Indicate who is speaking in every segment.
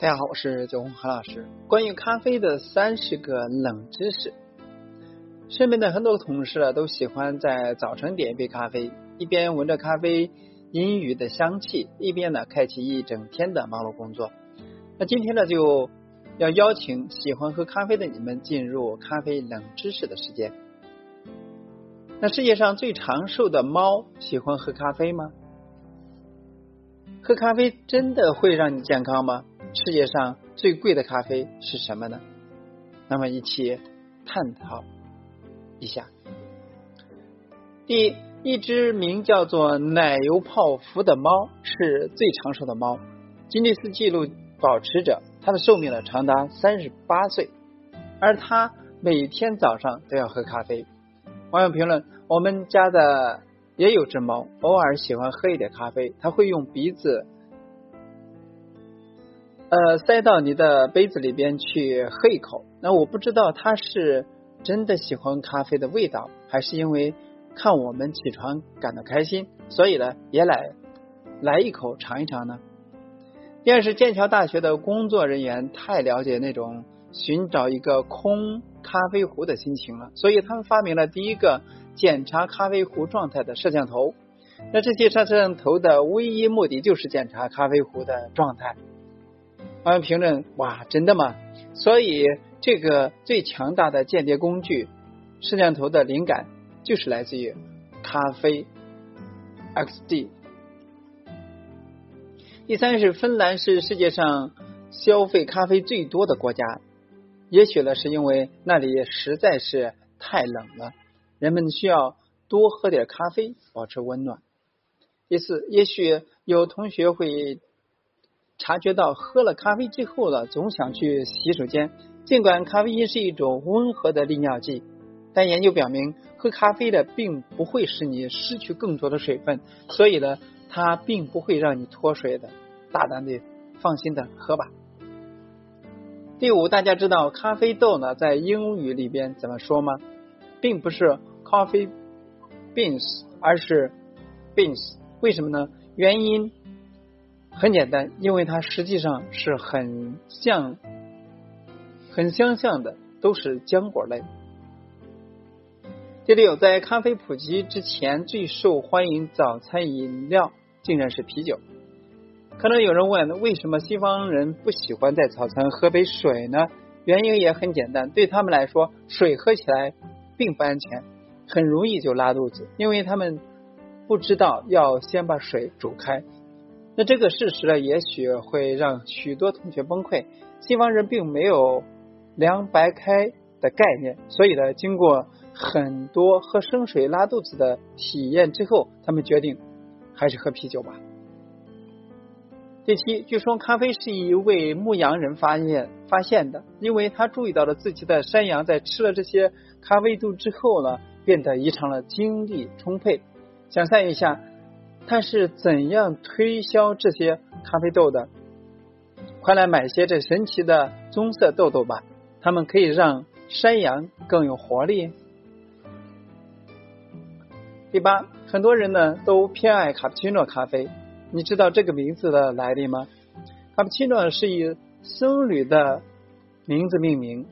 Speaker 1: 大家好，我是九红何老师。关于咖啡的三十个冷知识。身边的很多同事啊，都喜欢在早晨点一杯咖啡，一边闻着咖啡氤氲的香气，一边呢开启一整天的忙碌工作。那今天呢，就要邀请喜欢喝咖啡的你们进入咖啡冷知识的时间。那世界上最长寿的猫喜欢喝咖啡吗？喝咖啡真的会让你健康吗？世界上最贵的咖啡是什么呢？那么一起探讨一下。第一，一只名叫做奶油泡芙的猫是最长寿的猫，吉尼斯纪录保持者，它的寿命呢长达三十八岁，而它每天早上都要喝咖啡。网友评论：我们家的也有只猫，偶尔喜欢喝一点咖啡，它会用鼻子。呃，塞到你的杯子里边去喝一口。那我不知道他是真的喜欢咖啡的味道，还是因为看我们起床感到开心，所以呢也来来一口尝一尝呢。第二是剑桥大学的工作人员太了解那种寻找一个空咖啡壶的心情了，所以他们发明了第一个检查咖啡壶状态的摄像头。那这些摄像头的唯一目的就是检查咖啡壶的状态。网友评论：哇，真的吗？所以这个最强大的间谍工具摄像头的灵感就是来自于咖啡 XD。第三是芬兰是世界上消费咖啡最多的国家，也许呢是因为那里实在是太冷了，人们需要多喝点咖啡保持温暖。第四，也许有同学会。察觉到喝了咖啡之后呢，总想去洗手间。尽管咖啡因是一种温和的利尿剂，但研究表明，喝咖啡的并不会使你失去更多的水分，所以呢，它并不会让你脱水的。大胆的、放心的喝吧。第五，大家知道咖啡豆呢在英语里边怎么说吗？并不是 coffee beans，而是 beans。为什么呢？原因。很简单，因为它实际上是很像、很相像的，都是浆果类。第六，在咖啡普及之前，最受欢迎早餐饮料竟然是啤酒。可能有人问，为什么西方人不喜欢在早餐喝杯水呢？原因也很简单，对他们来说，水喝起来并不安全，很容易就拉肚子，因为他们不知道要先把水煮开。那这个事实呢，也许会让许多同学崩溃。西方人并没有凉白开的概念，所以呢，经过很多喝生水拉肚子的体验之后，他们决定还是喝啤酒吧。第七，据说咖啡是一位牧羊人发现发现的，因为他注意到了自己的山羊在吃了这些咖啡豆之后呢，变得异常的精力充沛。想象一下。他是怎样推销这些咖啡豆的？快来买些这神奇的棕色豆豆吧，它们可以让山羊更有活力。第八，很多人呢都偏爱卡布奇诺咖啡，你知道这个名字的来历吗？卡布奇诺是以僧侣的名字命名，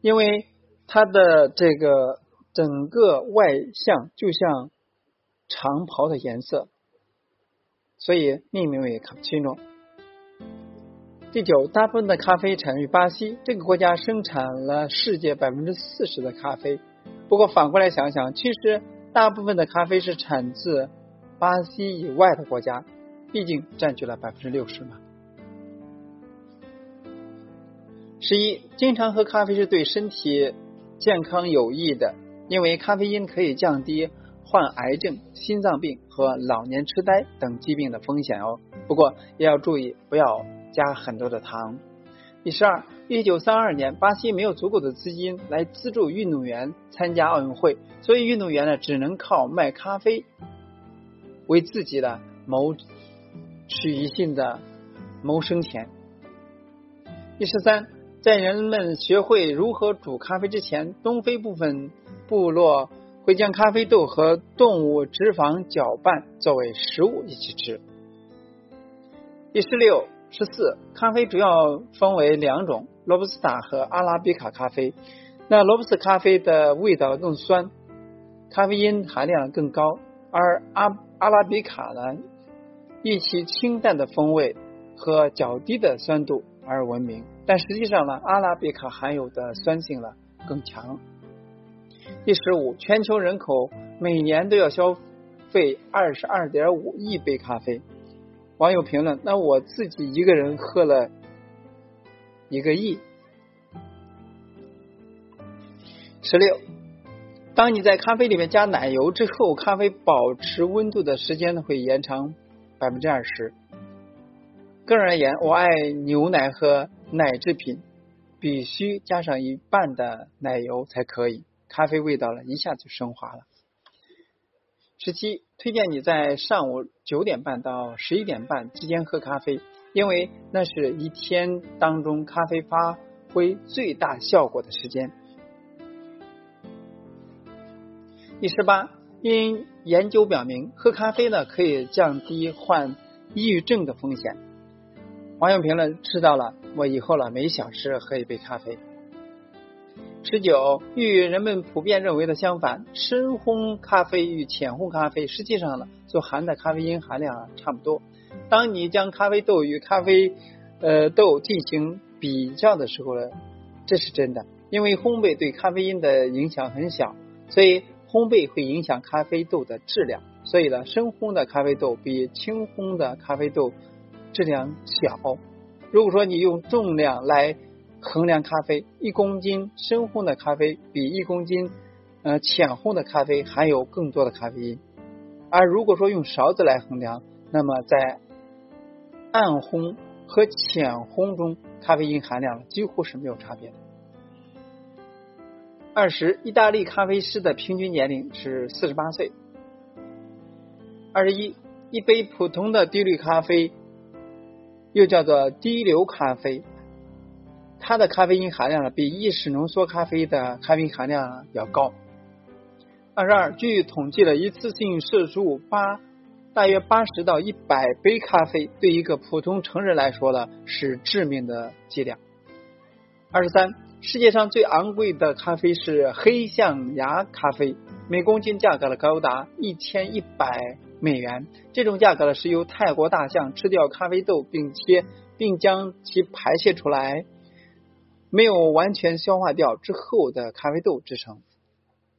Speaker 1: 因为它的这个整个外向就像。长袍的颜色，所以命名为卡布奇诺。第九，大部分的咖啡产于巴西，这个国家生产了世界百分之四十的咖啡。不过反过来想想，其实大部分的咖啡是产自巴西以外的国家，毕竟占据了百分之六十嘛。十一，经常喝咖啡是对身体健康有益的，因为咖啡因可以降低。患癌症、心脏病和老年痴呆等疾病的风险哦。不过也要注意，不要加很多的糖。第十二，一九三二年，巴西没有足够的资金来资助运动员参加奥运会，所以运动员呢只能靠卖咖啡为自己的谋取一性的谋生钱。第十三，在人们学会如何煮咖啡之前，东非部分部落。会将咖啡豆和动物脂肪搅拌作为食物一起吃。第十六、十四，咖啡主要分为两种：罗布斯塔和阿拉比卡咖啡。那罗布斯咖啡的味道更酸，咖啡因含量更高，而阿阿拉比卡呢，以其清淡的风味和较低的酸度而闻名。但实际上呢，阿拉比卡含有的酸性呢更强。第十五，全球人口每年都要消费二十二点五亿杯咖啡。网友评论：“那我自己一个人喝了一个亿。”十六，当你在咖啡里面加奶油之后，咖啡保持温度的时间会延长百分之二十。个人而言，我爱牛奶和奶制品，必须加上一半的奶油才可以，咖啡味道呢一下就升华了。十七，推荐你在上午九点半到十一点半之间喝咖啡，因为那是一天当中咖啡发挥最大效果的时间。第十八，因研究表明，喝咖啡呢可以降低患抑郁症的风险。网友评论：知道了，我以后了每小时喝一杯咖啡。十九，与人们普遍认为的相反，深烘咖啡与浅烘咖啡实际上呢，所含的咖啡因含量啊差不多。当你将咖啡豆与咖啡呃豆进行比较的时候呢，这是真的，因为烘焙对咖啡因的影响很小，所以烘焙会影响咖啡豆的质量。所以呢，深烘的咖啡豆比轻烘的咖啡豆质量小。如果说你用重量来。衡量咖啡，一公斤深烘的咖啡比一公斤呃浅烘的咖啡含有更多的咖啡因。而如果说用勺子来衡量，那么在暗烘和浅烘中，咖啡因含量几乎是没有差别的。二十，意大利咖啡师的平均年龄是四十八岁。二十一，一杯普通的低滤咖啡，又叫做低硫咖啡。它的咖啡因含量呢，比意式浓缩咖啡的咖啡因含量要高。二十二，据统计了一次性摄入八大约八十到一百杯咖啡，对一个普通成人来说呢，是致命的剂量。二十三，世界上最昂贵的咖啡是黑象牙咖啡，每公斤价格呢高达一千一百美元。这种价格呢是由泰国大象吃掉咖啡豆，并且并将其排泄出来。没有完全消化掉之后的咖啡豆制成，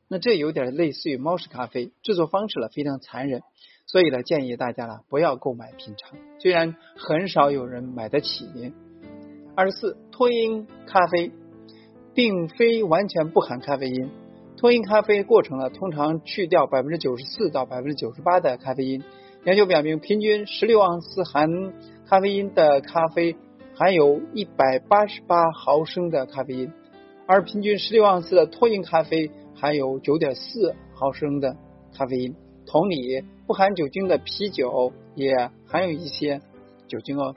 Speaker 1: 那这有点类似于猫屎咖啡，制作方式呢非常残忍，所以呢建议大家呢不要购买品尝，虽然很少有人买得起。二十四，脱因咖啡并非完全不含咖啡因，脱因咖啡过程呢通常去掉百分之九十四到百分之九十八的咖啡因。研究表明，平均十六盎司含咖啡因的咖啡。含有一百八十八毫升的咖啡因，而平均十六盎司的脱因咖啡含有九点四毫升的咖啡因。同理，不含酒精的啤酒也含有一些酒精哦。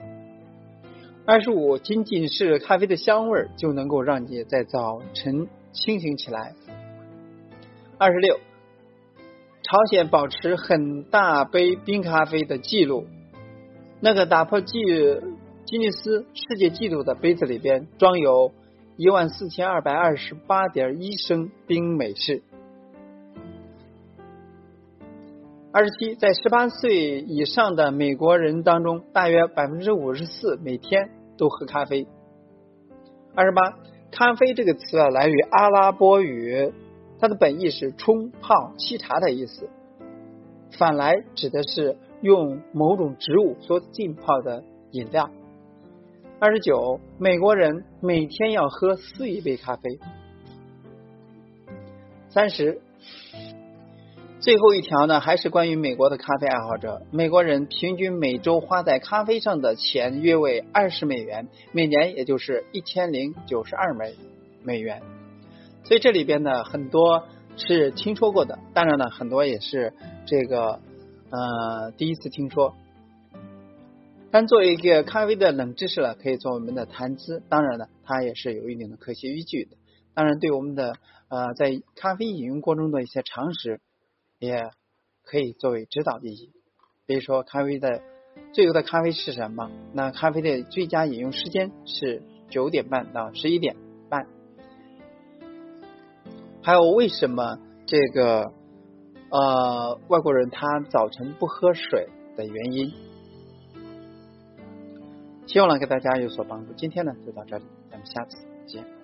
Speaker 1: 二十五，仅仅是咖啡的香味就能够让你在早晨清醒起来。二十六，朝鲜保持很大杯冰咖啡的记录，那个打破记。吉尼斯世界纪录的杯子里边装有一万四千二百二十八点一升冰美式。二十七，在十八岁以上的美国人当中，大约百分之五十四每天都喝咖啡。二十八，咖啡这个词啊，来于阿拉伯语，它的本意是冲泡沏茶的意思，反来指的是用某种植物所浸泡的饮料。二十九，美国人每天要喝四亿杯咖啡。三十，最后一条呢，还是关于美国的咖啡爱好者。美国人平均每周花在咖啡上的钱约为二十美元，每年也就是一千零九十二美美元。所以这里边呢，很多是听说过的，当然呢，很多也是这个呃第一次听说。但作为一个咖啡的冷知识了，可以做我们的谈资。当然了，它也是有一定的科学依据的。当然，对我们的呃在咖啡饮用过程中的一些常识，也可以作为指导意义。比如说，咖啡的最优的咖啡是什么？那咖啡的最佳饮用时间是九点半到十一点半。还有，为什么这个呃外国人他早晨不喝水的原因？希望能给大家有所帮助。今天呢就到这里咱们下次再见。